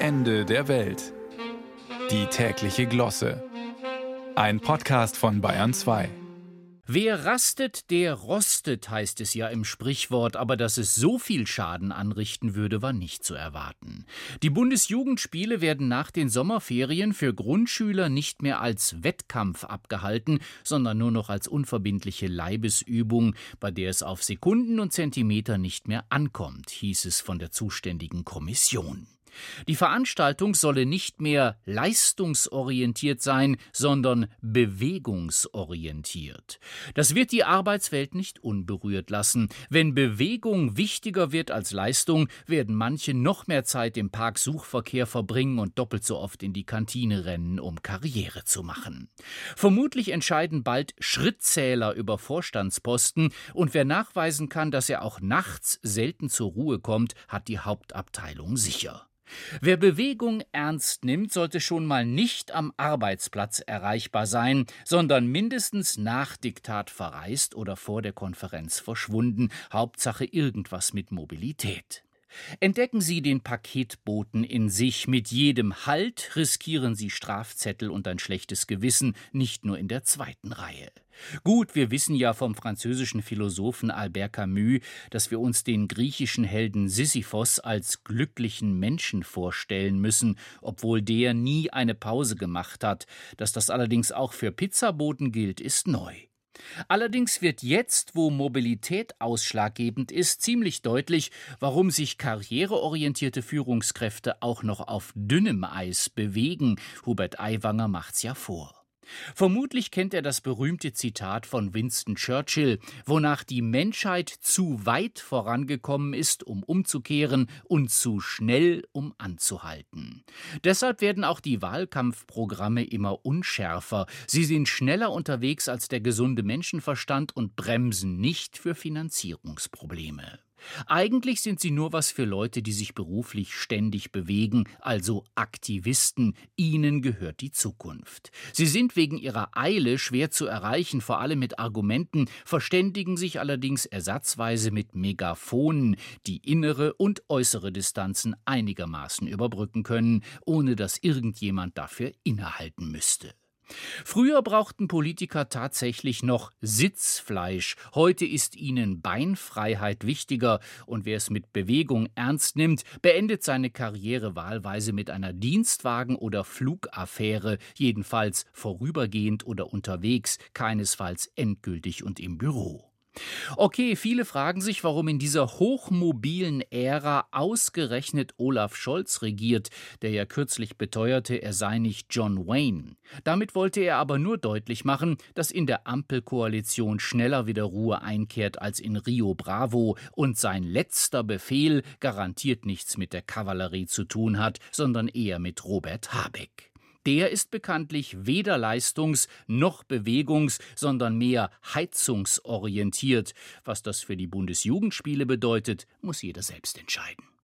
Ende der Welt. Die tägliche Glosse. Ein Podcast von Bayern 2. Wer rastet, der rostet, heißt es ja im Sprichwort, aber dass es so viel Schaden anrichten würde, war nicht zu erwarten. Die Bundesjugendspiele werden nach den Sommerferien für Grundschüler nicht mehr als Wettkampf abgehalten, sondern nur noch als unverbindliche Leibesübung, bei der es auf Sekunden und Zentimeter nicht mehr ankommt, hieß es von der zuständigen Kommission. Die Veranstaltung solle nicht mehr leistungsorientiert sein, sondern bewegungsorientiert. Das wird die Arbeitswelt nicht unberührt lassen. Wenn Bewegung wichtiger wird als Leistung, werden manche noch mehr Zeit im Parksuchverkehr verbringen und doppelt so oft in die Kantine rennen, um Karriere zu machen. Vermutlich entscheiden bald Schrittzähler über Vorstandsposten, und wer nachweisen kann, dass er auch nachts selten zur Ruhe kommt, hat die Hauptabteilung sicher. Wer Bewegung ernst nimmt, sollte schon mal nicht am Arbeitsplatz erreichbar sein, sondern mindestens nach Diktat verreist oder vor der Konferenz verschwunden, Hauptsache irgendwas mit Mobilität. Entdecken Sie den Paketboten in sich. Mit jedem Halt riskieren Sie Strafzettel und ein schlechtes Gewissen, nicht nur in der zweiten Reihe. Gut, wir wissen ja vom französischen Philosophen Albert Camus, dass wir uns den griechischen Helden Sisyphos als glücklichen Menschen vorstellen müssen, obwohl der nie eine Pause gemacht hat. Dass das allerdings auch für Pizzaboten gilt, ist neu. Allerdings wird jetzt, wo Mobilität ausschlaggebend ist, ziemlich deutlich, warum sich karriereorientierte Führungskräfte auch noch auf dünnem Eis bewegen. Hubert Aiwanger macht's ja vor. Vermutlich kennt er das berühmte Zitat von Winston Churchill, wonach die Menschheit zu weit vorangekommen ist, um umzukehren, und zu schnell, um anzuhalten. Deshalb werden auch die Wahlkampfprogramme immer unschärfer. Sie sind schneller unterwegs als der gesunde Menschenverstand und bremsen nicht für Finanzierungsprobleme. Eigentlich sind sie nur was für Leute, die sich beruflich ständig bewegen, also Aktivisten. Ihnen gehört die Zukunft. Sie sind wegen ihrer Eile schwer zu erreichen, vor allem mit Argumenten, verständigen sich allerdings ersatzweise mit Megafonen, die innere und äußere Distanzen einigermaßen überbrücken können, ohne dass irgendjemand dafür innehalten müsste. Früher brauchten Politiker tatsächlich noch Sitzfleisch. Heute ist ihnen Beinfreiheit wichtiger und wer es mit Bewegung ernst nimmt, beendet seine Karriere wahlweise mit einer Dienstwagen- oder Flugaffäre, jedenfalls vorübergehend oder unterwegs, keinesfalls endgültig und im Büro. Okay, viele fragen sich, warum in dieser hochmobilen Ära ausgerechnet Olaf Scholz regiert, der ja kürzlich beteuerte, er sei nicht John Wayne. Damit wollte er aber nur deutlich machen, dass in der Ampelkoalition schneller wieder Ruhe einkehrt als in Rio Bravo und sein letzter Befehl garantiert nichts mit der Kavallerie zu tun hat, sondern eher mit Robert Habeck der ist bekanntlich weder leistungs- noch bewegungs-, sondern mehr heizungsorientiert. Was das für die Bundesjugendspiele bedeutet, muss jeder selbst entscheiden.